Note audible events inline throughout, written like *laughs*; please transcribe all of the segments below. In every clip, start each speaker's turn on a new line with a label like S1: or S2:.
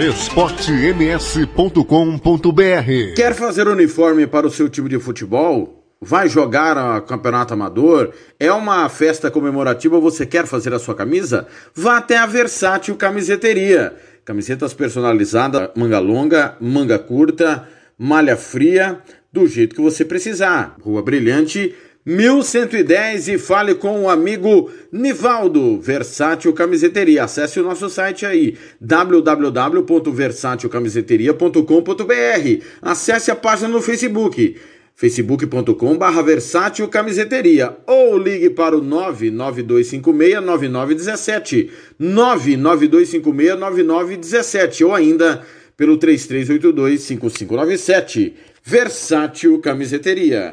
S1: esportems.com.br
S2: Quer fazer uniforme para o seu time de futebol? Vai jogar a campeonato amador? É uma festa comemorativa? Você quer fazer a sua camisa? Vá até a Versátil Camiseteria. Camisetas personalizadas, manga longa, manga curta, malha fria, do jeito que você precisar. Rua Brilhante, 1110 e fale com o amigo Nivaldo, Versátil Camiseteria. Acesse o nosso site aí, www.versatilcamiseteria.com.br. Acesse a página no Facebook facebook.com barra versátil camiseteria ou ligue para o 992569917 992569917 ou ainda pelo 33825597 Versátil Camiseteria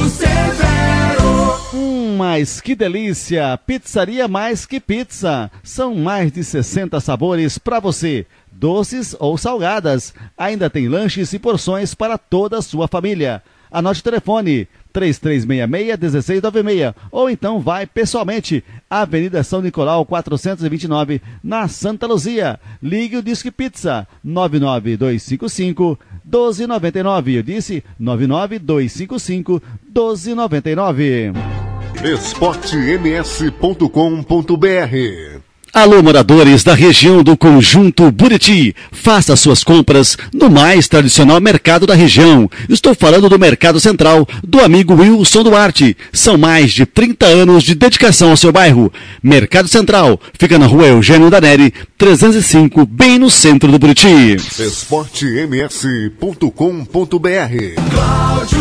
S3: mas que delícia! Pizzaria Mais Que Pizza. São mais de 60 sabores para você, doces ou salgadas. Ainda tem lanches e porções para toda a sua família. Anote o telefone 3366-1696 ou então vai pessoalmente Avenida São Nicolau 429 na Santa Luzia. Ligue o Disque Pizza 99255 1299. Eu disse 99255 1299.
S1: esportems.com.br
S3: Alô, moradores da região do Conjunto Buriti. Faça suas compras no mais tradicional mercado da região. Estou falando do Mercado Central, do amigo Wilson Duarte. São mais de 30 anos de dedicação ao seu bairro. Mercado Central fica na rua Eugênio Daneri, 305, bem no centro do Buriti.
S1: esportems.com.br.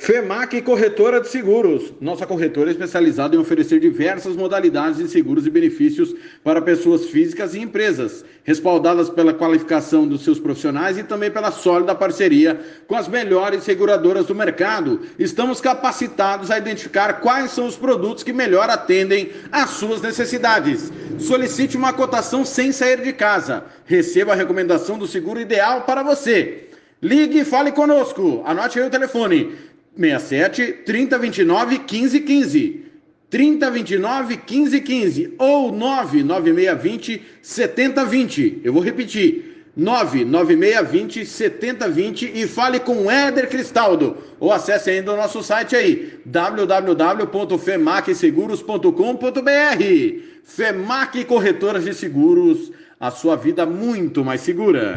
S2: FEMAC Corretora de Seguros. Nossa corretora é especializada em oferecer diversas modalidades de seguros e benefícios para pessoas físicas e empresas, respaldadas pela qualificação dos seus profissionais e também pela sólida parceria com as melhores seguradoras do mercado. Estamos capacitados a identificar quais são os produtos que melhor atendem às suas necessidades. Solicite uma cotação sem sair de casa. Receba a recomendação do seguro ideal para você. Ligue e fale conosco. Anote aí o telefone. 67 3029 1515. 3029 1515 ou 99620 7020. Eu vou repetir. 99620 7020 e fale com Éder Cristaldo ou acesse ainda o nosso site aí www.femacseguros.com.br Femac Corretoras de Seguros, a sua vida muito mais segura.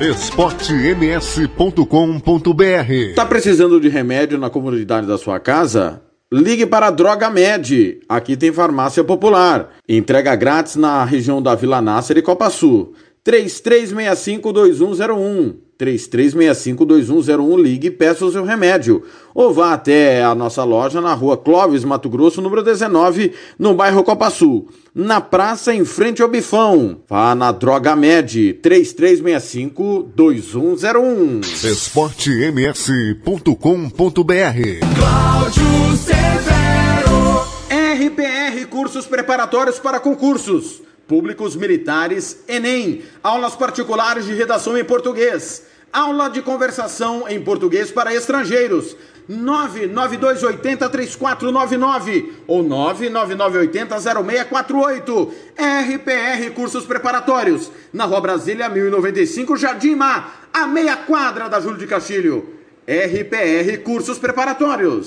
S1: esportems.com.br
S2: Tá precisando de remédio na comunidade da sua casa? Ligue para a Droga Med. Aqui tem farmácia popular. Entrega grátis na região da Vila Nácer e Copa Sul. 3365-2101. 3365-2101. Ligue e peça o seu remédio. Ou vá até a nossa loja na rua Clóvis, Mato Grosso, número 19, no bairro Copa Sul. Na praça, em frente ao Bifão. Vá na Droga Med. 3365-2101.
S1: esportems.com.br
S4: Cláudio Severo.
S2: RPR Cursos Preparatórios para Concursos Públicos Militares Enem. Aulas particulares de redação em português. Aula de conversação em português para estrangeiros. 992803499 ou 999800648. RPR Cursos Preparatórios. Na Rua Brasília 1095, Jardim Mar, a meia quadra da Júlio de Castilho. RPR Cursos Preparatórios.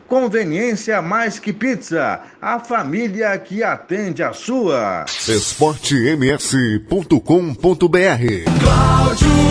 S5: Conveniência mais que pizza. A família que atende a sua.
S1: esportems.com.br
S6: Cláudio.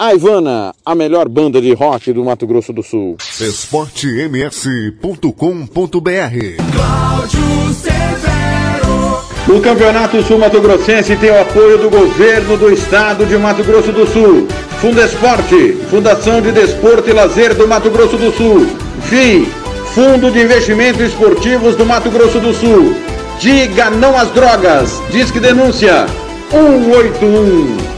S7: A Ivana, a melhor banda de rock do Mato Grosso do Sul.
S1: esportems.com.br
S6: Cláudio Severo.
S8: O Campeonato Sul Mato Grossense tem o apoio do governo do estado de Mato Grosso do Sul. Fundesporte, Fundação de Desporto e Lazer do Mato Grosso do Sul. FII, Fundo de Investimentos Esportivos do Mato Grosso do Sul. Diga não às drogas. Disque denúncia 181.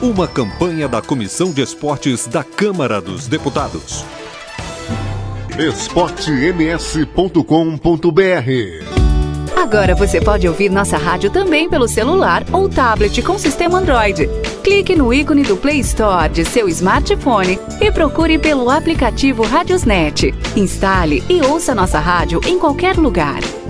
S9: Uma campanha da Comissão de Esportes da Câmara dos Deputados.
S1: esportems.com.br
S10: Agora você pode ouvir nossa rádio também pelo celular ou tablet com sistema Android. Clique no ícone do Play Store de seu smartphone e procure pelo aplicativo Radiosnet. Instale e ouça nossa rádio em qualquer lugar.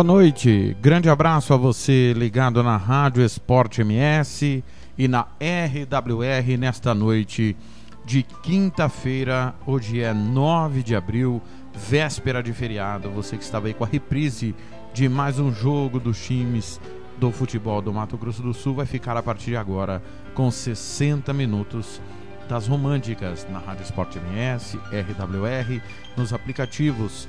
S2: Boa noite, grande abraço a você ligado na Rádio Esporte MS e na RWR nesta noite de quinta-feira. Hoje é 9 de abril, véspera de feriado. Você que estava aí com a reprise de mais um jogo dos times do futebol do Mato Grosso do Sul vai ficar a partir de agora com 60 minutos das românticas na Rádio Esporte MS, RWR, nos aplicativos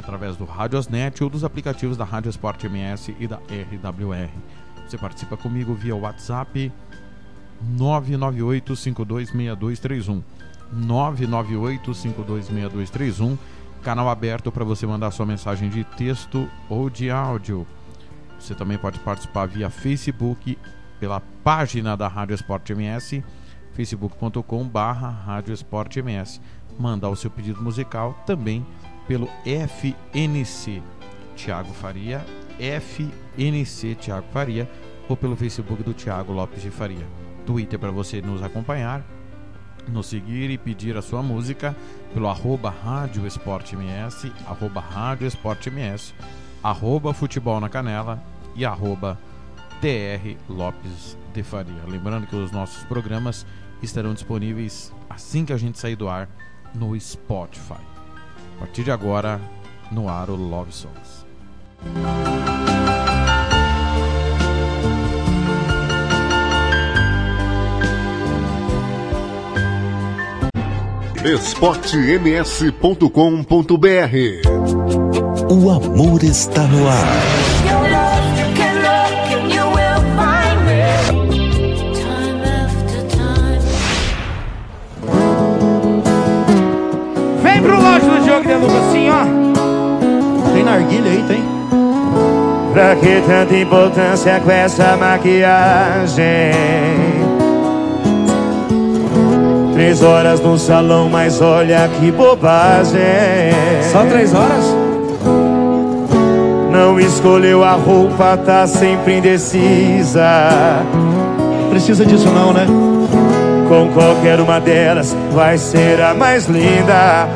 S2: através do Radiosnet ou dos aplicativos da Rádio Esporte MS e da RWR. Você participa comigo via WhatsApp 998526231. 998526231, canal aberto para você mandar sua mensagem de texto ou de áudio. Você também pode participar via Facebook, pela página da Rádio Esporte MS, facebook.com barra Rádio Esporte MS. Mandar o seu pedido musical também pelo FNC Tiago Faria, FNC Tiago Faria, ou pelo Facebook do Tiago Lopes de Faria. Twitter para você nos acompanhar, nos seguir e pedir a sua música, pelo arroba Rádio Esporte MS, arroba Rádio Esporte MS, arroba Futebol na Canela e arroba TR Lopes de Faria. Lembrando que os nossos programas estarão disponíveis assim que a gente sair do ar no Spotify. A partir de agora, no ar o Love Songs.
S1: esportems.com.br
S11: O amor está no ar.
S12: Que tanta importância com essa maquiagem? Três horas no salão, mas olha que bobagem.
S13: Só três horas?
S12: Não escolheu a roupa, tá sempre indecisa.
S13: Precisa disso não, né?
S12: Com qualquer uma delas vai ser a mais linda.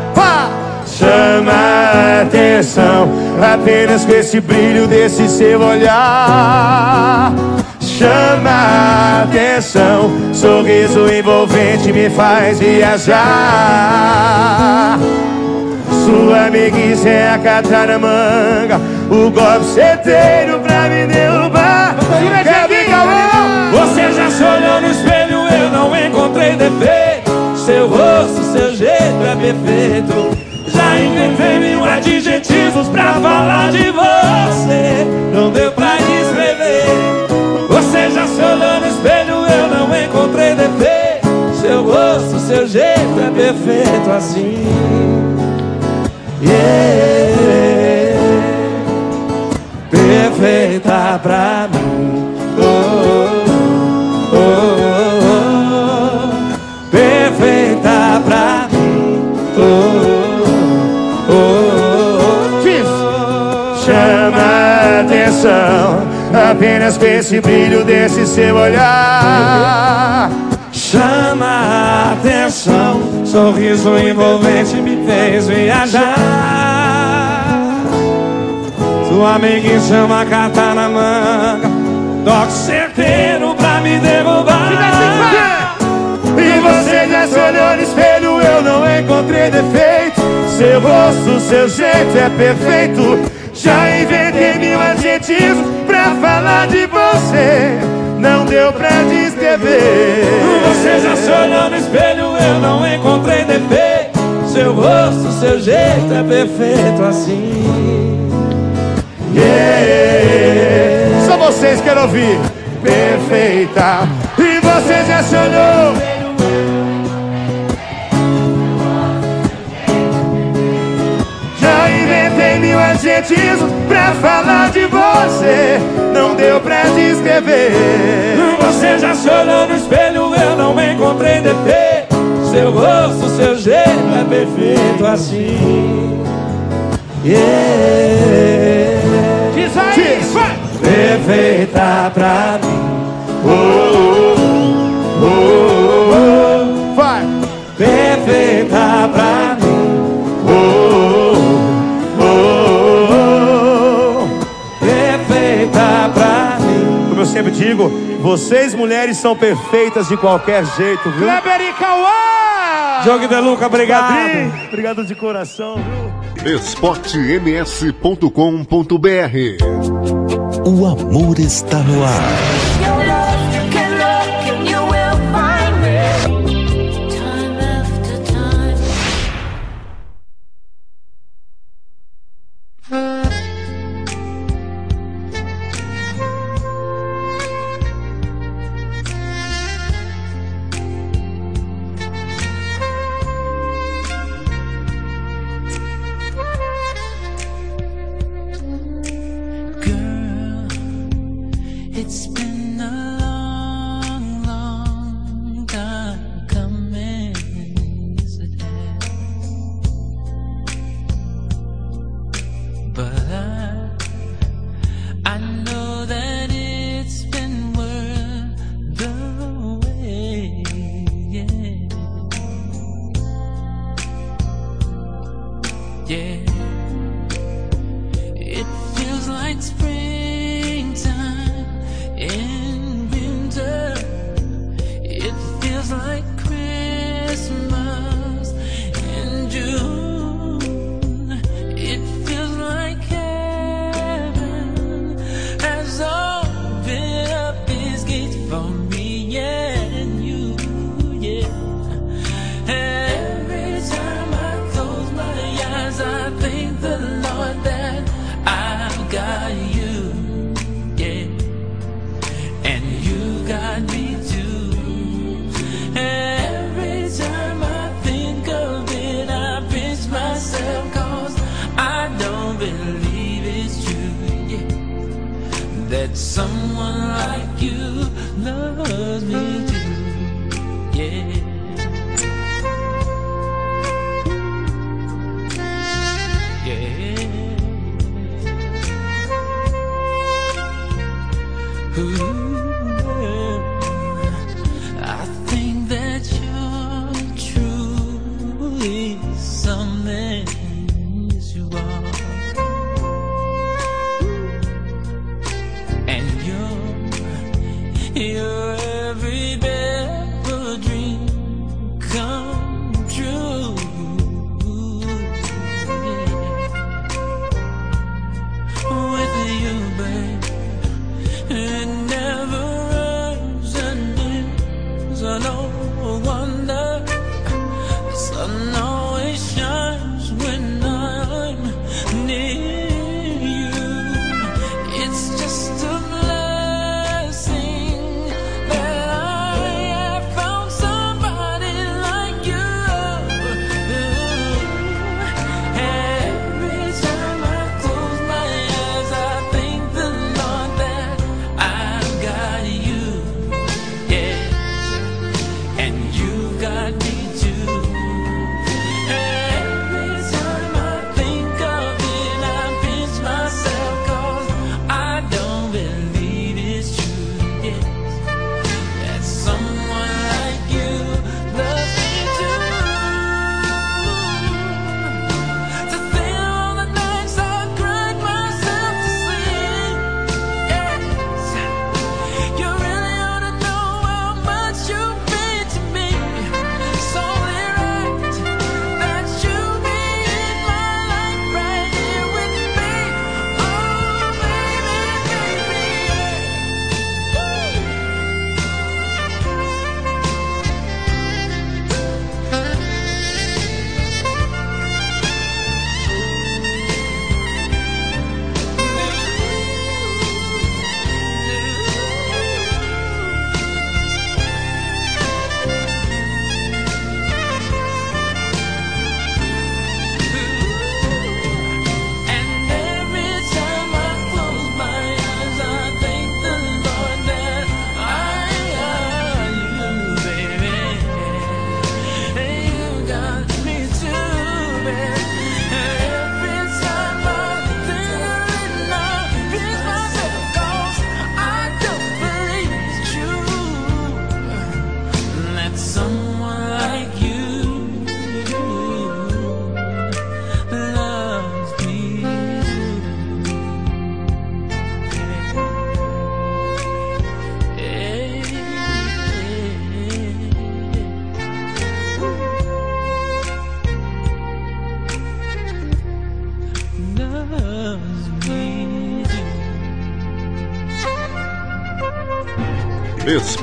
S12: Chama a atenção apenas com esse brilho desse seu olhar. Chama a atenção, sorriso envolvente me faz viajar. Sua amiguice é a manga, o golpe certeiro pra me derrubar. Quer
S14: Você já se olhou no espelho, eu não encontrei defeito. Seu rosto, seu jeito é perfeito. Inventei mil adjetivos pra falar de você. Não deu pra descrever. Você já se olhou no espelho, eu não encontrei defeito. Seu rosto, seu jeito é perfeito assim. Yeah. Perfeita pra mim.
S12: Atenção apenas com esse brilho desse seu olhar.
S14: Chama a atenção, sorriso envolvente me fez viajar. Sua amiguinha chama carta na manga, toque certeiro pra me derrubar.
S12: E você já se olhou no espelho, eu não encontrei defeito. Seu rosto, seu jeito é perfeito. Já inventei mil adjetivos pra falar de você. Não deu pra descrever.
S14: Você já se olhou no espelho, eu não encontrei defeito. Seu rosto, seu jeito é perfeito assim.
S12: Yeah. Só vocês querem ouvir. Perfeita. E você já se olhou. Adjetivos pra falar de você. Não deu pra descrever.
S14: Você já se olhou no espelho, eu não encontrei defeito. Seu rosto, seu jeito é perfeito assim. Yeah.
S15: Diz aí, vai!
S14: Perfeita pra mim.
S12: Oh, oh, sempre digo, vocês mulheres são perfeitas de qualquer jeito, viu?
S15: Kleber e Cauã!
S14: Jogo de Luca, obrigado.
S12: Obrigado de coração, viu?
S1: esportems.com.br
S11: O amor está no ar. that someone like you loves me too. Yeah.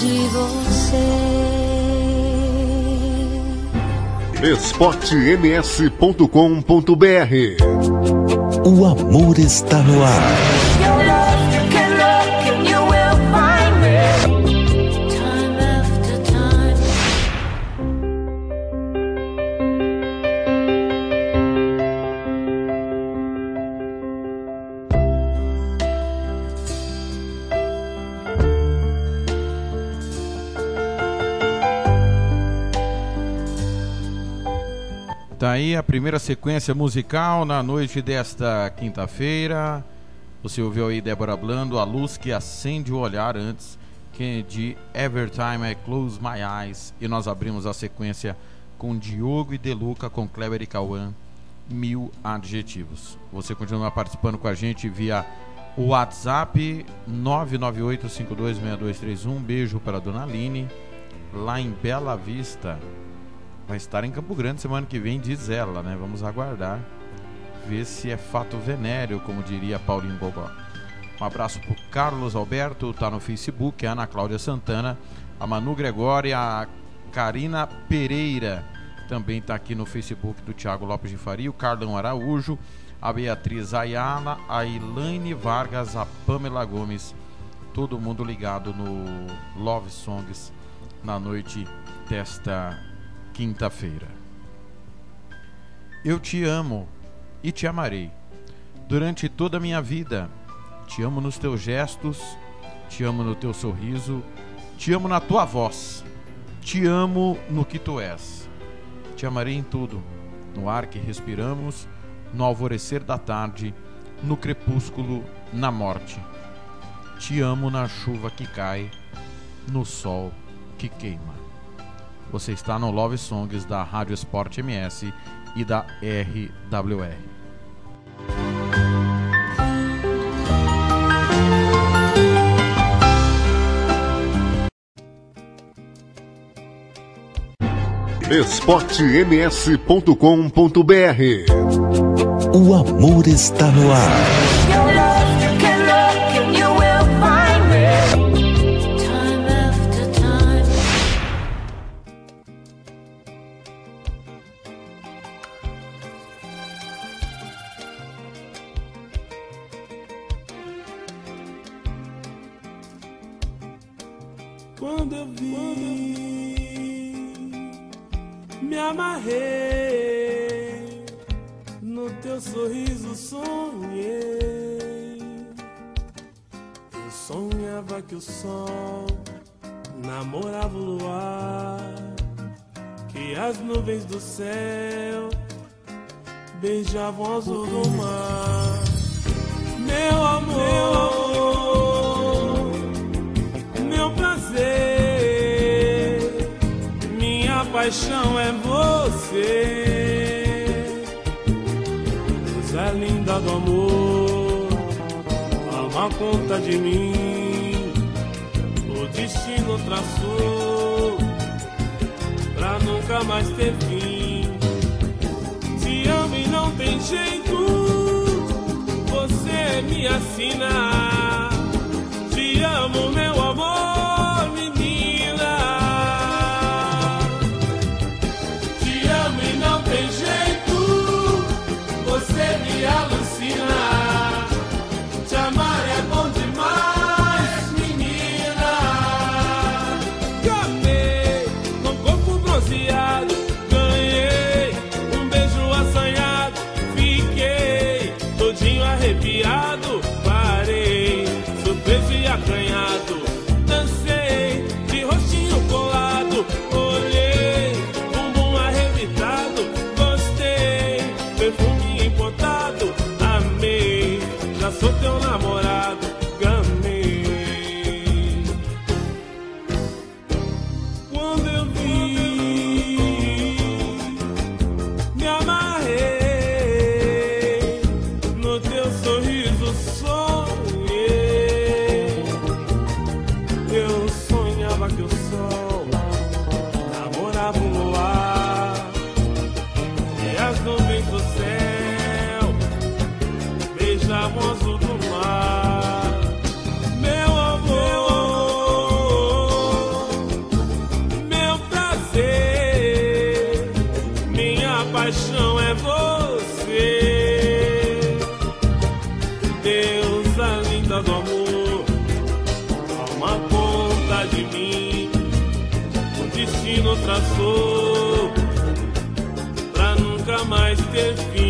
S16: De
S17: você.
S1: esportems.com.br
S18: O amor está no ar.
S2: A primeira sequência musical na noite desta quinta-feira. Você ouviu aí Débora Blando, A Luz que Acende o Olhar antes, que é de Every Time I Close My Eyes. E nós abrimos a sequência com Diogo e Deluca, com Kleber e Cauã, Mil Adjetivos. Você continua participando com a gente via WhatsApp 998526231. Um beijo para a Dona Aline, lá em Bela Vista vai estar em Campo Grande semana que vem, diz ela, né? Vamos aguardar, ver se é fato venéreo, como diria Paulinho Gogó. Um abraço pro Carlos Alberto, tá no Facebook, a Ana Cláudia Santana, a Manu Gregória, a Karina Pereira, também tá aqui no Facebook do Thiago Lopes de Faria, o Carlão Araújo, a Beatriz Ayala, a Elaine Vargas, a Pamela Gomes, todo mundo ligado no Love Songs na noite desta quinta-feira. Eu te amo e te amarei durante toda a minha vida. Te amo nos teus gestos, te amo no teu sorriso, te amo na tua voz, te amo no que tu és. Te amarei em tudo, no ar que respiramos, no alvorecer da tarde, no crepúsculo, na morte. Te amo na chuva que cai, no sol que queima. Você está no Love Songs da Rádio Sport MS e da RWR.
S1: esportems.com.br
S18: O amor está no ar.
S6: Quando eu vi, me amarrei no teu sorriso, sonhei. Eu sonhava que o sol namorava o luar, que as nuvens do céu beijavam o azul do mar. Meu amor. Meu amor paixão é você, Zé linda do amor, toma conta de mim, o destino traçou pra nunca mais ter fim. Te amo e não tem jeito, você me assina. este fin.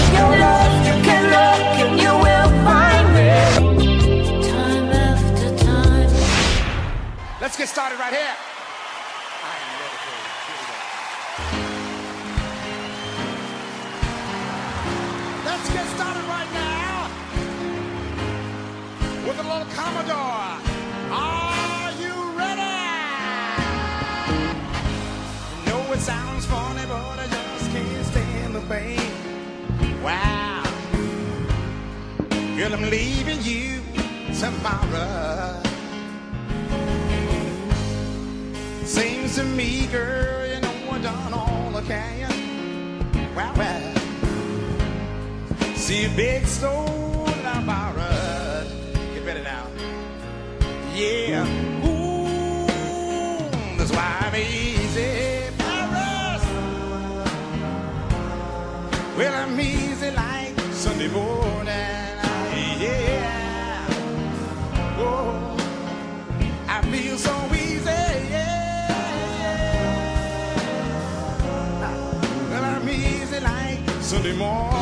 S19: Sunday morning.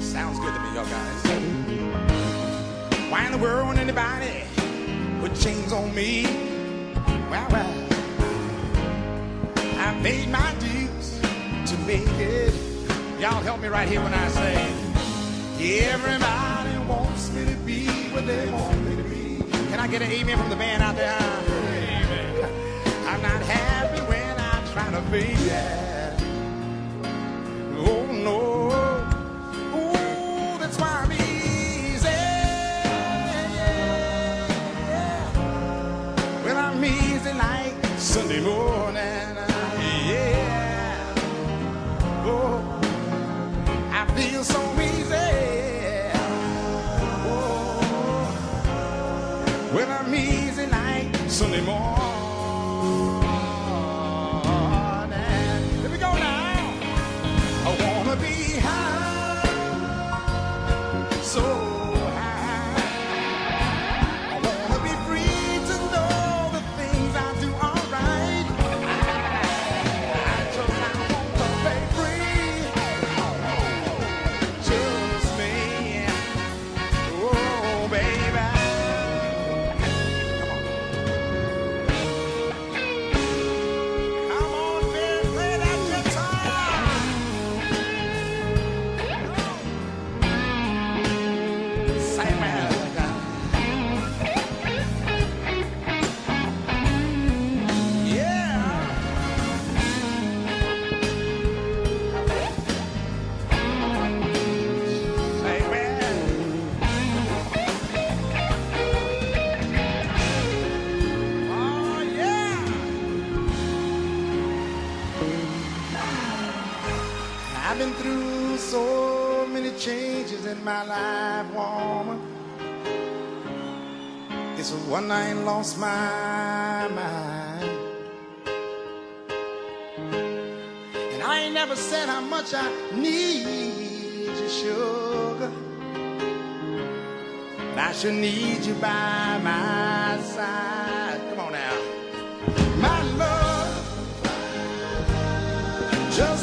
S19: Sounds good to me, y'all guys. Why in the world anybody put chains on me? Well, well, I made my deeds to make it. Y'all help me right here when I say, everybody wants me to be what they want me to be. Can I get an amen from the band out there? Amen. *laughs* I'm not happy baby. Oh no. Ooh, that's why I'm easy. Yeah. I'm easy like Sunday morning. Yeah. Oh, I feel so easy. Oh, well, I'm easy like Sunday morning. much I need you, sugar. And I should need you by my side. Come on now. My love just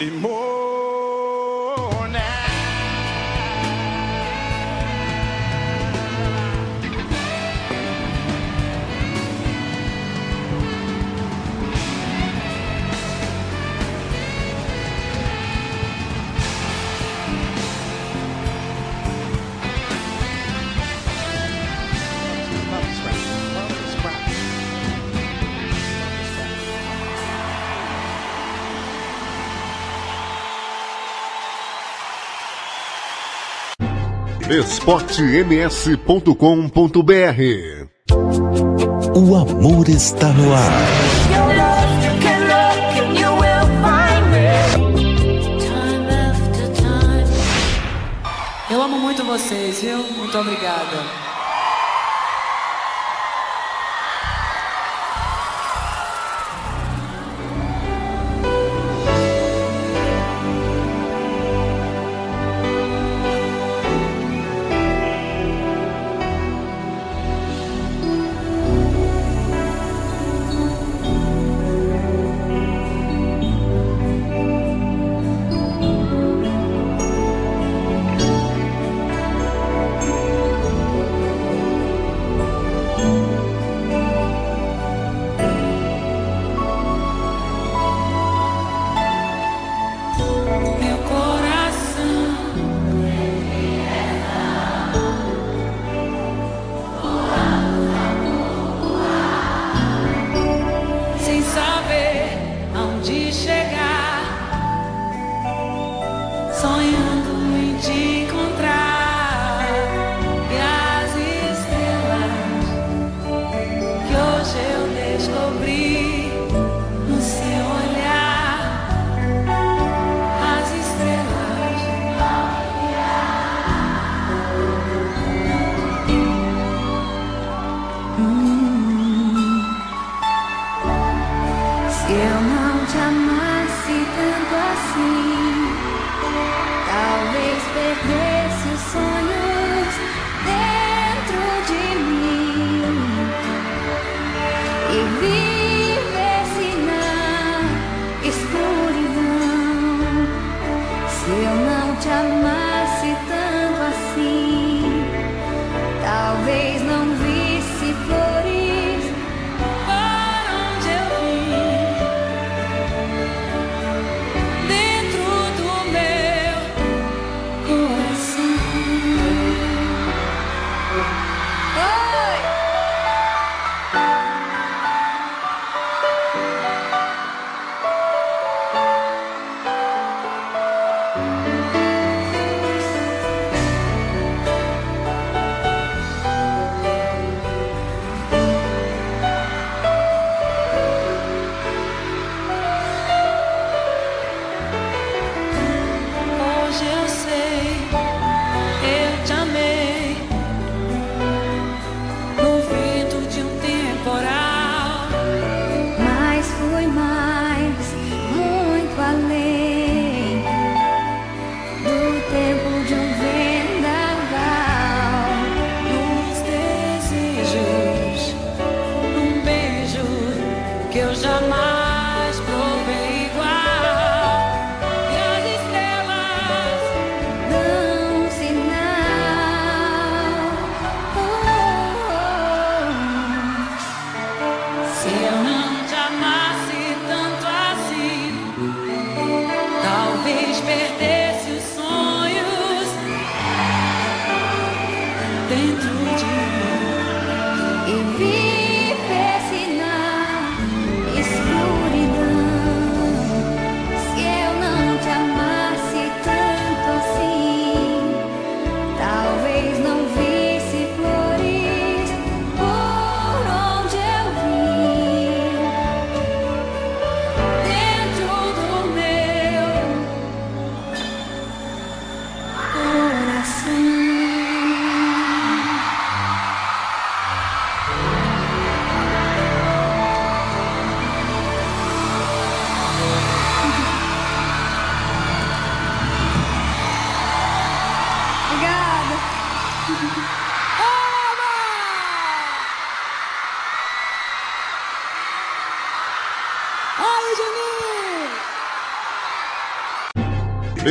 S19: Sunday morning.
S1: esportems.com.br
S18: O amor está no ar.
S20: Eu amo muito vocês, viu? Muito obrigada.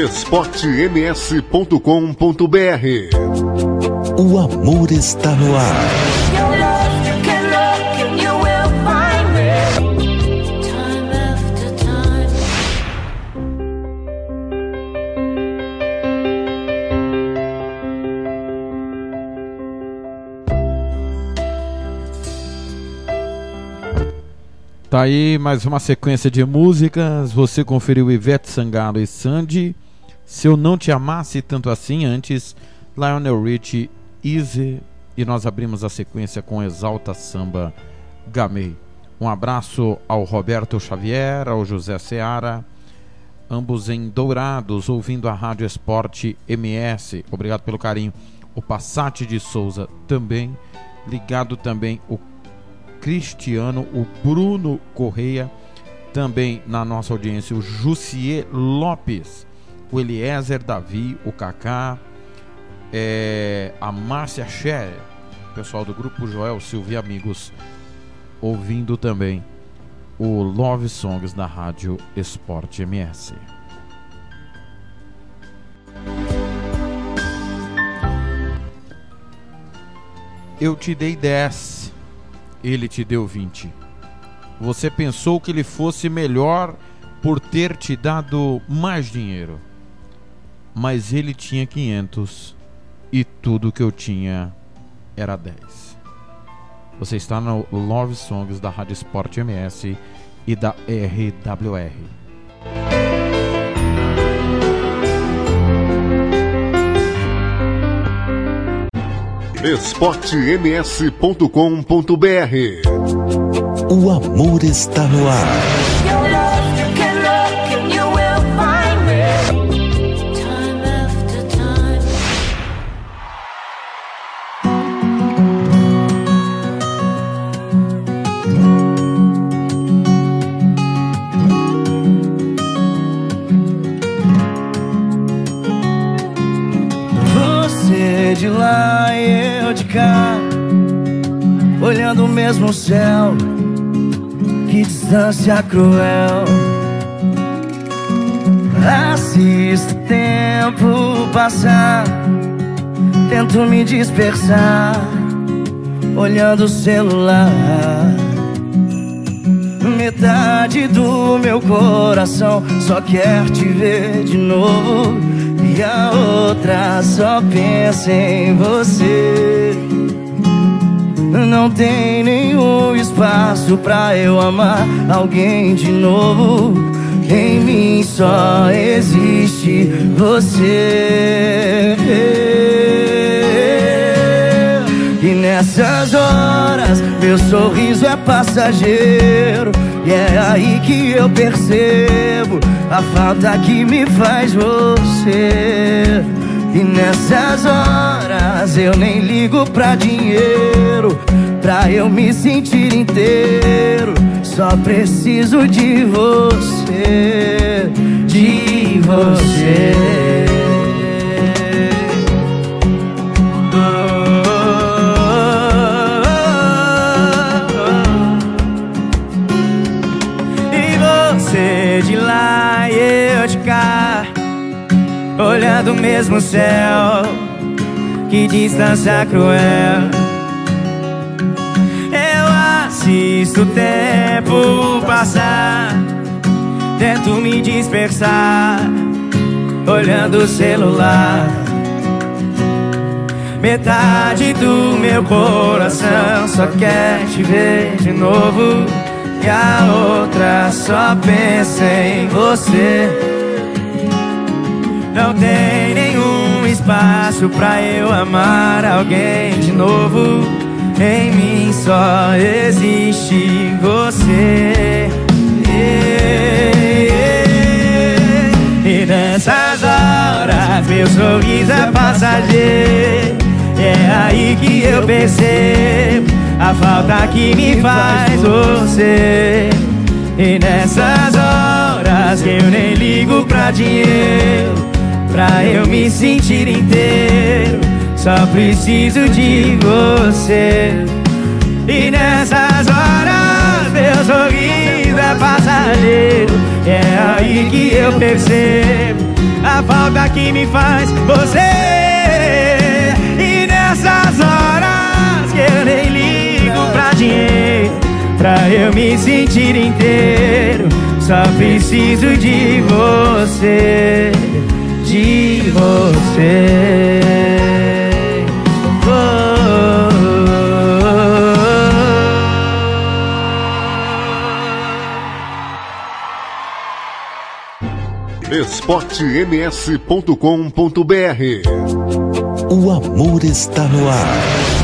S1: esportems.com.br
S18: O amor está no ar.
S2: Tá aí mais uma sequência de músicas. Você conferiu Ivete Sangalo e Sandy. Se eu não te amasse tanto assim antes, Lionel Richie, Easy. E nós abrimos a sequência com Exalta Samba Gamei. Um abraço ao Roberto Xavier, ao José Seara, ambos em Dourados, ouvindo a Rádio Esporte MS. Obrigado pelo carinho. O Passat de Souza também. Ligado também o Cristiano, o Bruno Correia, também na nossa audiência, o Jussier Lopes, o Eliezer Davi, o Kaká, é, a Márcia Scher, pessoal do grupo Joel Silva e Amigos, ouvindo também o Love Songs da Rádio Esporte MS. Eu te dei 10 ele te deu 20. Você pensou que ele fosse melhor por ter te dado mais dinheiro. Mas ele tinha 500 e tudo que eu tinha era 10. Você está no Love Songs da Rádio Sport MS e da RWR.
S1: esportems.com.br
S18: O amor está no ar.
S21: Distância cruel. Assisto o tempo passar, tento me dispersar, olhando o celular. Metade do meu coração só quer te ver de novo. E a outra só pensa em você. Não tem nenhum espaço pra eu amar alguém de novo. Em mim só existe você. E nessas horas, meu sorriso é passageiro. E é aí que eu percebo a falta que me faz você. E nessas horas eu nem ligo pra dinheiro, pra eu me sentir inteiro. Só preciso de você, de você. Olhando o mesmo céu. Que distância cruel. Eu assisto o tempo passar, tento me dispersar, olhando o celular. Metade do meu coração só quer te ver de novo. E a outra só pensa em você. Não tem nenhum espaço pra eu amar alguém de novo. Em mim só existe você. E nessas horas meu sorriso é passageiro. É aí que eu percebo a falta que me faz você. E nessas horas eu nem ligo pra dinheiro, pra eu me sentir inteiro, só preciso de você. E nessas horas meu sorriso é passageiro.
S22: aí que eu percebo a falta que me faz você. E nessas horas que eu nem ligo pra dinheiro, pra eu me sentir inteiro, só preciso de você, de você.
S1: esportems.com.br
S23: O amor está no ar.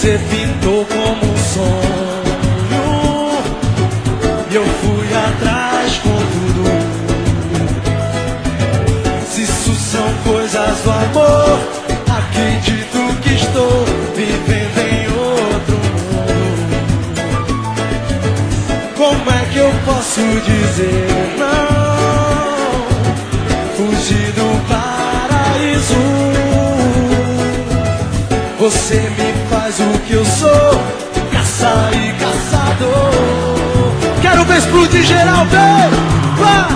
S24: Você pintou como um sonho. E eu fui atrás com tudo. Se isso são coisas do amor Acredito que estou vivendo em outro mundo. Como é que eu posso dizer faz o que eu sou, caça e caçador. Quero ver explodir geral, vem! Vá!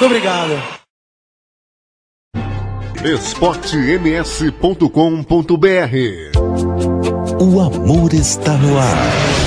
S24: Muito obrigado.
S1: esportems.com.br
S25: O amor está no ar.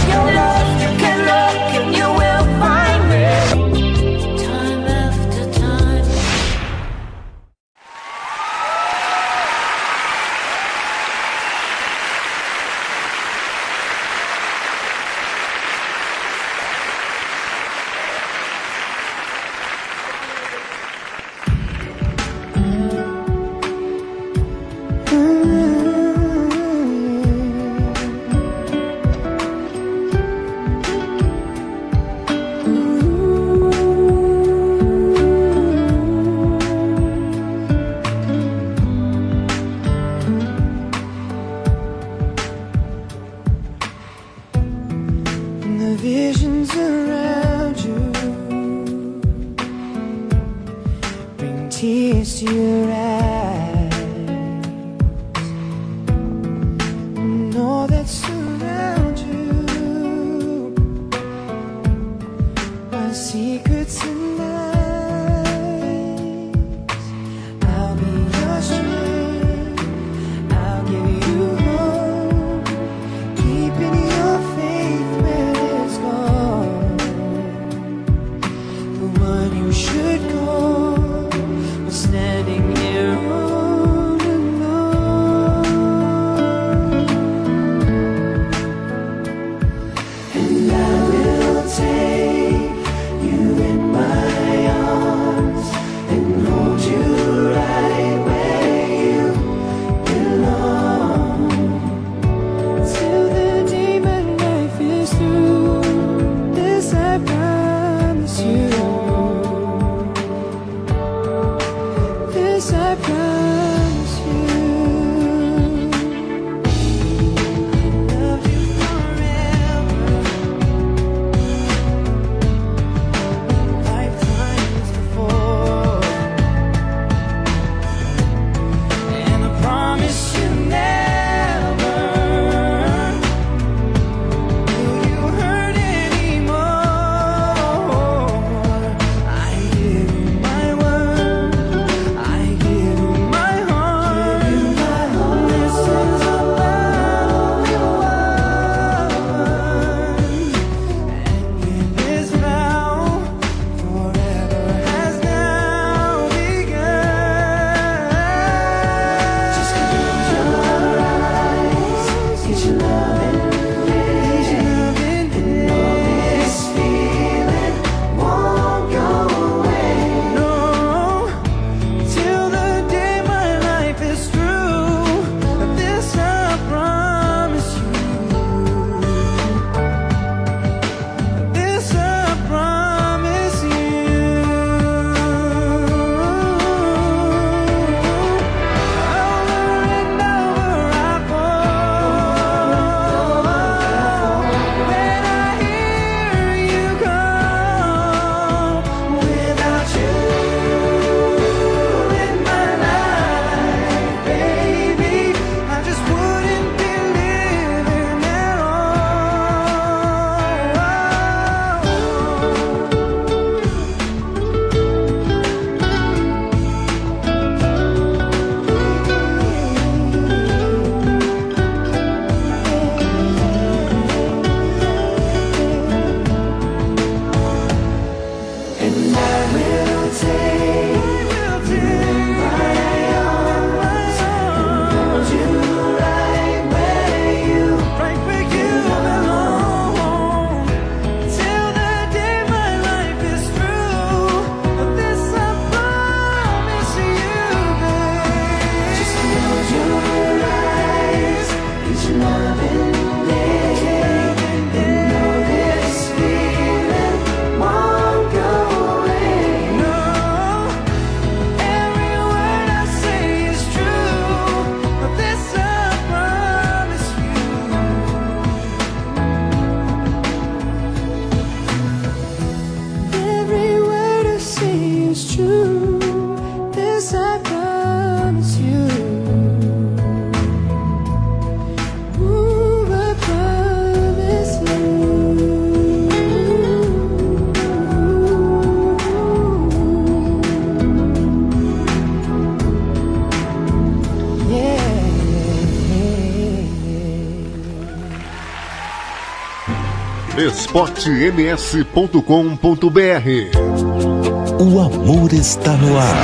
S1: esportems.com.br
S18: O amor está no ar.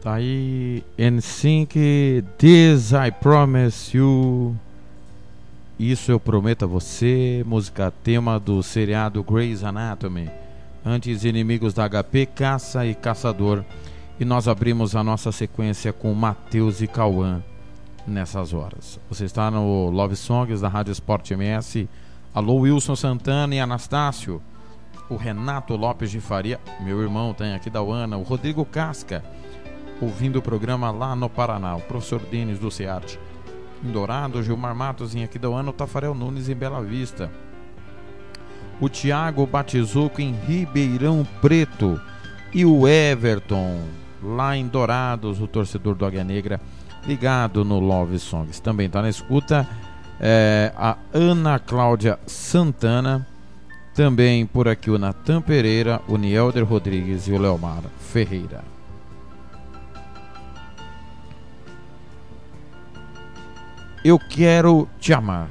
S2: Tá aí NSYNC, This I Promise You. Isso eu prometo a você, música tema do seriado Grey's Anatomy. Antes inimigos da HP, Caça e Caçador. E nós abrimos a nossa sequência com Matheus e Cauã nessas horas. Você está no Love Songs da Rádio Sport MS. Alô Wilson Santana e Anastácio. O Renato Lopes de Faria, meu irmão, tem aqui da UANA. O Rodrigo Casca, ouvindo o programa lá no Paraná. O professor Denis do Cearte. Em Dourado, Gilmar Matos em Aquidauana, o Tafarel Nunes em Bela Vista. O Thiago Batizuco em Ribeirão Preto. E o Everton, lá em Dourados, o torcedor do Águia Negra, ligado no Love Songs. Também está na escuta é, a Ana Cláudia Santana. Também por aqui o Natan Pereira, o Nielder Rodrigues e o Leomar Ferreira. Eu quero te amar.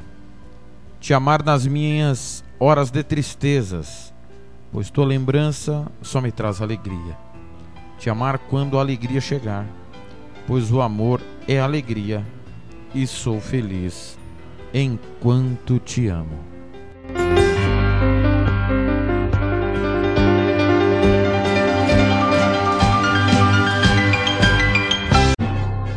S2: Te amar nas minhas horas de tristezas, pois tua lembrança só me traz alegria. Te amar quando a alegria chegar, pois o amor é alegria e sou feliz enquanto te amo.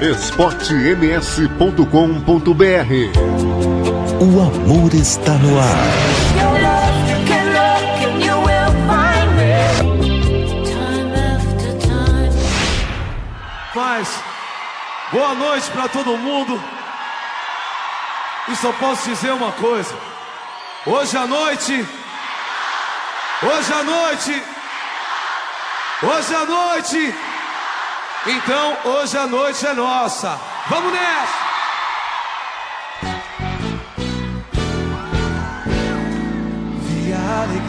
S1: esportems.com.br
S18: O amor está no ar.
S6: Paz, boa noite pra todo mundo. E só posso dizer uma coisa. Hoje à noite, hoje à noite, hoje à noite. Então, hoje à noite é nossa. Vamos nessa!
S24: Vi a alegria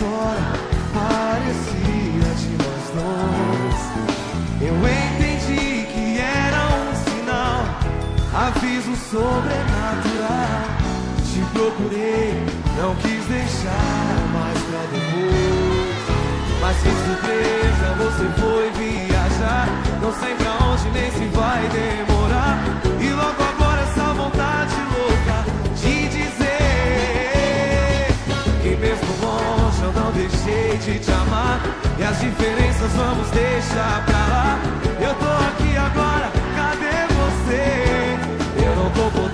S24: história parecia de nós dois. Eu entendi que era um sinal, aviso sobrenatural. Te procurei, não quis deixar mais pra depois. Mas que surpresa, você foi viajar. Não sei pra onde nem se vai demorar. Eu não deixei de te amar. E as diferenças vamos deixar pra lá. Eu tô aqui agora, cadê você? Eu não tô podendo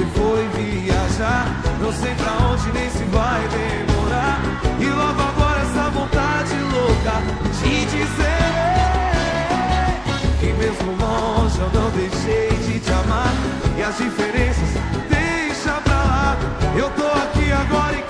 S24: você foi viajar. Não sei pra onde nem se vai demorar. E logo agora essa vontade louca de dizer que mesmo longe eu não deixei de te amar. E as diferenças deixa pra lá. Eu tô aqui agora e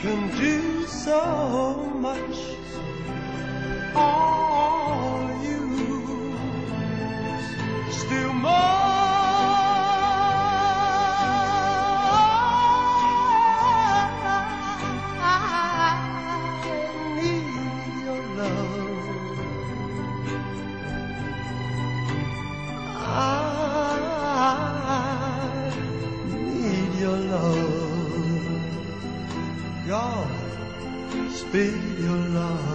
S24: Can do so much. All
S26: speak your love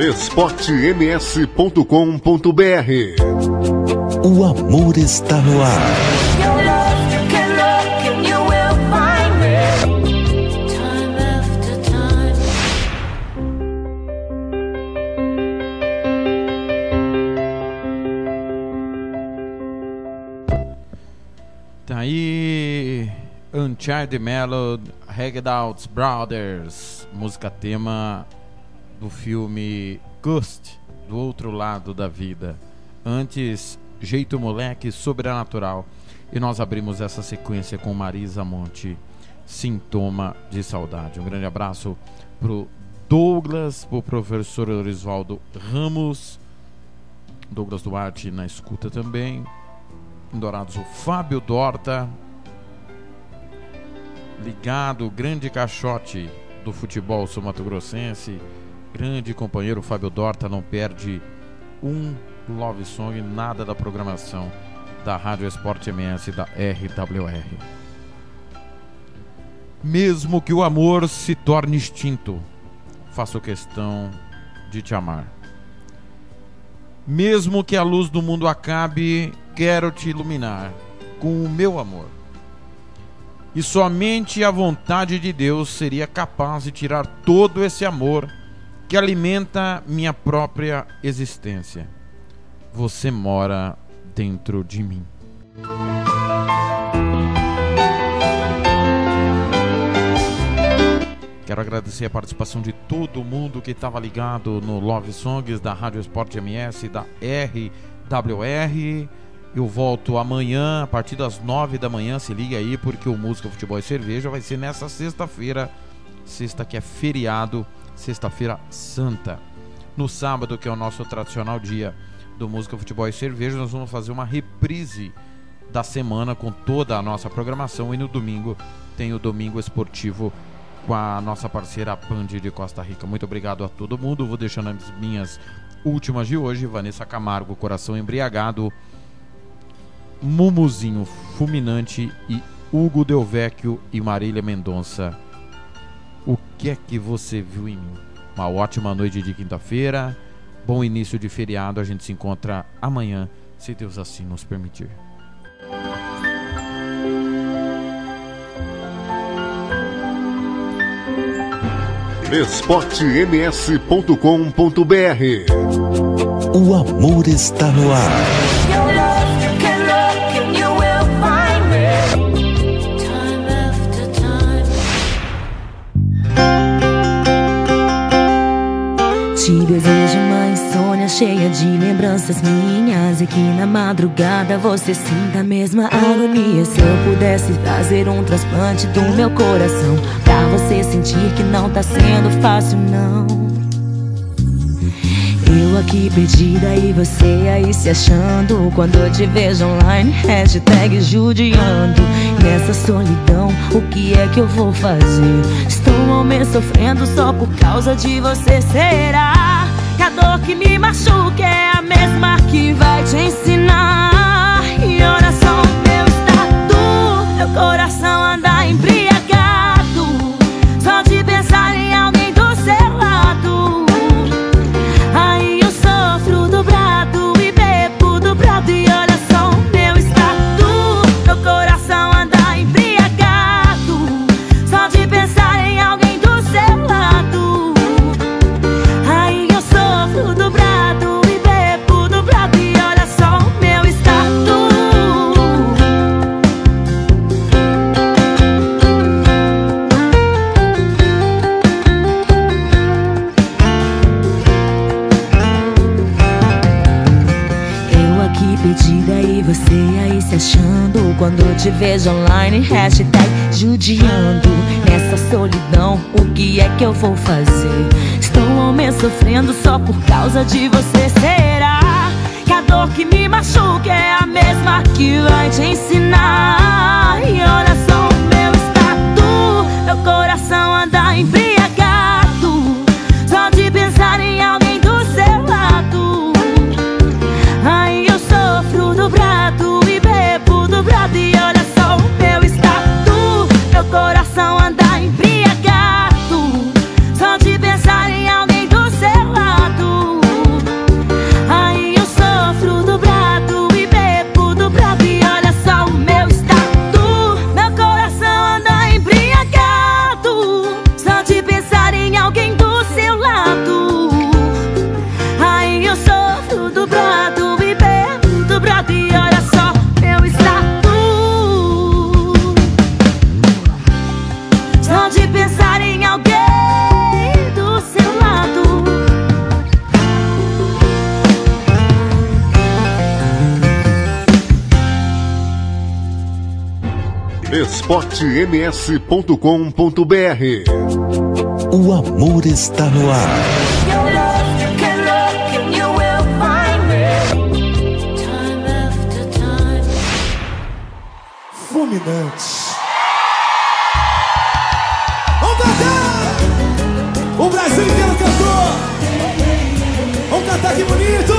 S1: esportems.com.br
S27: O amor está no ar.
S2: Tá aí Uncharted Melody, Hagedouts Brothers, música tema do filme Ghost, do outro lado da vida. Antes, Jeito Moleque, Sobrenatural. E nós abrimos essa sequência com Marisa Monte, Sintoma de Saudade. Um grande abraço pro Douglas, pro professor Orisvaldo Ramos, Douglas Duarte na escuta também. Em Dourados, o Fábio Dorta, ligado, grande caixote do futebol sul-mato-grossense, grande companheiro Fábio Dorta, não perde um love song, nada da programação da Rádio Esporte MS da RWR. Mesmo que o amor se torne extinto, faço questão de te amar. Mesmo que a luz do mundo acabe, quero te iluminar com o meu amor. E somente a vontade de Deus seria capaz de tirar todo esse amor que alimenta minha própria existência. Você mora dentro de mim. Quero agradecer a participação de todo mundo que estava ligado no Love Songs da Rádio Esporte MS da RWR. Eu volto amanhã, a partir das nove da manhã. Se liga aí, porque o Música, Futebol e Cerveja vai ser nessa sexta-feira. Sexta que é feriado, sexta-feira santa. No sábado, que é o nosso tradicional dia do Música, Futebol e Cerveja, nós vamos fazer uma reprise da semana com toda a nossa programação. E no domingo tem o Domingo Esportivo com a nossa parceira Band de Costa Rica. Muito obrigado a todo mundo. Vou deixando as minhas últimas de hoje. Vanessa Camargo, Coração Embriagado. Mumuzinho Fulminante e Hugo Del Vecchio e Marília Mendonça o que é que você viu em mim. Uma ótima noite de quinta-feira, bom início de feriado, a gente se encontra amanhã, se Deus assim nos permitir.
S1: esportems.com.br
S28: O amor está no ar.
S29: Te desejo uma insônia cheia de lembranças minhas. E que na madrugada você sinta a mesma agonia. Se eu pudesse fazer um transplante do meu coração Pra você sentir que não tá sendo fácil não eu aqui perdida e você aí se achando Quando eu te vejo online, hashtag judiando Nessa solidão, o que é que eu vou fazer? Estou ao menos sofrendo só por causa de você Será que a dor que me machuca é a mesma que vai te ensinar? E olha só o meu estado, meu coração te vejo online, hashtag judiando Nessa solidão, o que é que eu vou fazer? Estou menos sofrendo só por causa de você Será que a dor que me machuca é a mesma que vai te ensinar? E olha só o meu estado, meu coração anda embriagado Só
S1: esportems.com.br
S28: O amor está no ar.
S24: Fulminante. Vamos cantar! O Brasil inteiro cantou! Vamos cantar que bonito!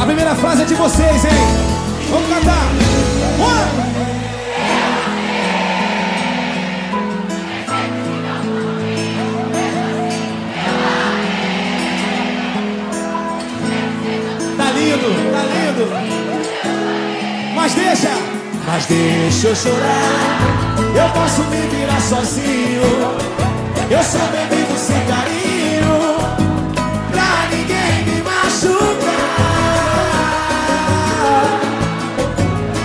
S24: A primeira frase é de vocês, hein? Vamos cantar! One! Mas deixa, mas deixa eu chorar. Eu posso me virar sozinho. Eu sou bebido sem carinho. Pra ninguém me machucar.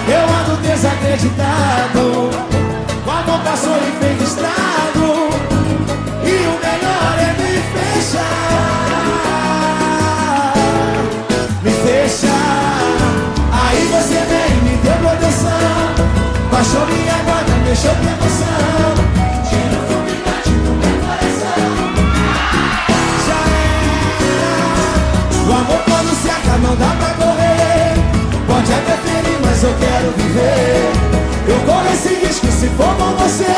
S24: Eu ando desacreditado. O amor passou e mexeu com emoção. Tira o fulminante do meu coração. Já é. O amor quando se acaba não dá pra correr. Pode até ferir, mas eu quero viver. Eu corro esse risco se for com você.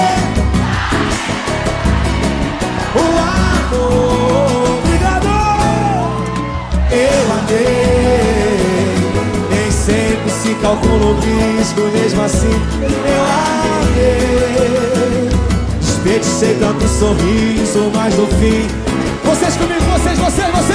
S24: O amor, obrigado. Eu amei. Calcula o risco, mesmo assim eu amei. Desperdicei tanto sorriso, mas no fim. Vocês comigo, vocês, vocês, vocês!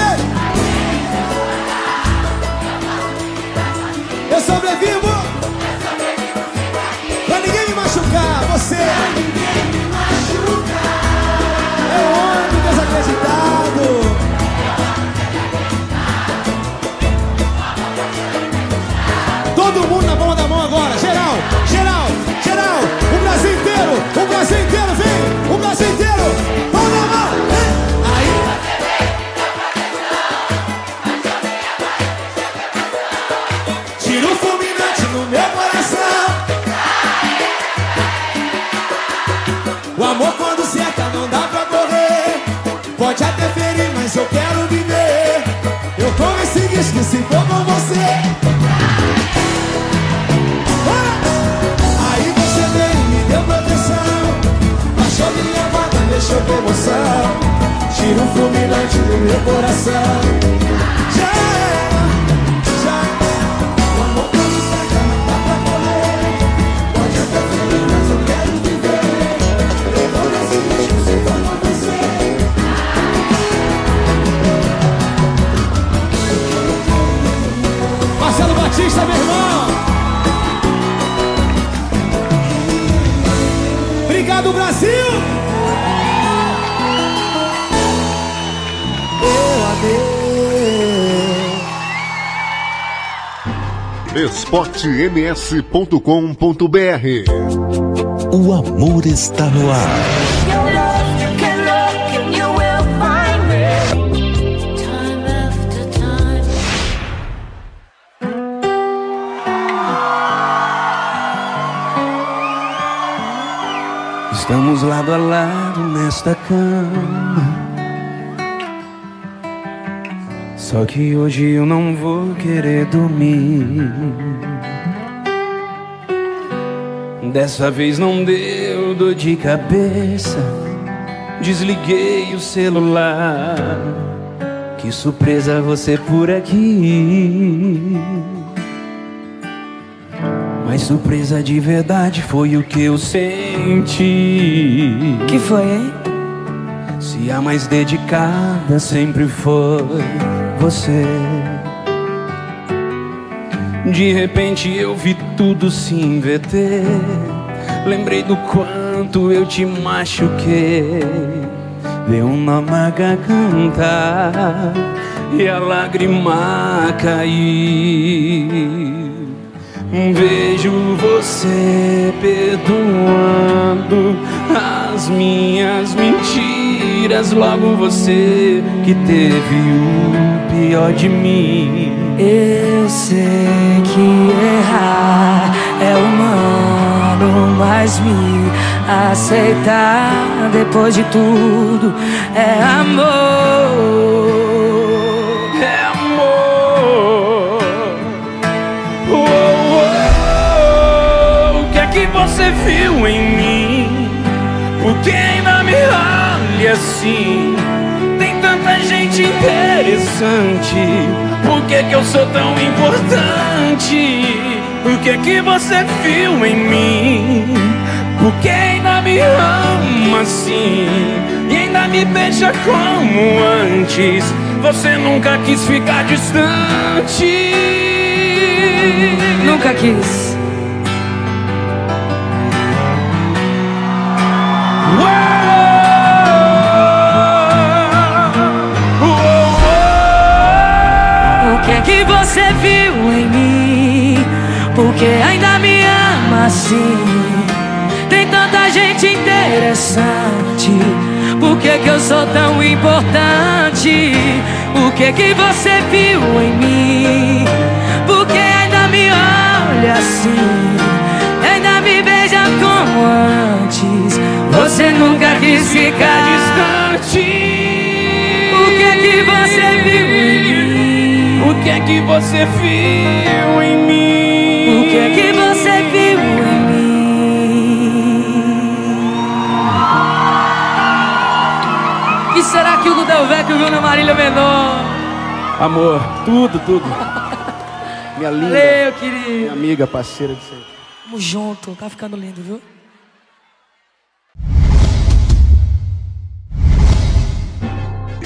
S1: esportems.com.br
S30: O amor está no ar.
S31: Estamos lado a lado nesta cama. Só que hoje eu não vou querer dormir. Dessa vez não deu dor de cabeça. Desliguei o celular. Que surpresa você por aqui. Mas surpresa de verdade foi o que eu senti.
S20: Que foi, hein?
S31: Se a mais dedicada sempre foi você. De repente eu vi tudo se inverter. Lembrei do quanto eu te machuquei. Deu uma maga cantar e a lágrima cair. Vejo você perdoando as minhas mentiras. Logo você que teve o pior de mim.
S20: Eu sei que errar é humano, mas me aceitar depois de tudo é amor.
S31: É amor. O que é que você viu em mim? Por que ainda me olha assim? Tem tanta gente interessante. Por que, que eu sou tão importante? O que que você viu em mim? Por que ainda me ama assim? E ainda me beija como antes? Você nunca quis ficar distante.
S20: Nunca quis. O você viu em mim? Porque ainda me ama assim. Tem tanta gente interessante. Por que, que eu sou tão importante? O que que você viu em mim? Porque ainda me olha assim, ainda me beija como antes. Você nunca quis ficar distante. Que
S31: que você viu em mim?
S20: O que é que você viu em mim? E será que o Dudel Vecchio viu na Marília Menor?
S31: Amor, tudo, tudo. Minha linda.
S20: Valeu, querido.
S31: Minha amiga, parceira de sempre.
S20: Tamo junto, tá ficando lindo, viu?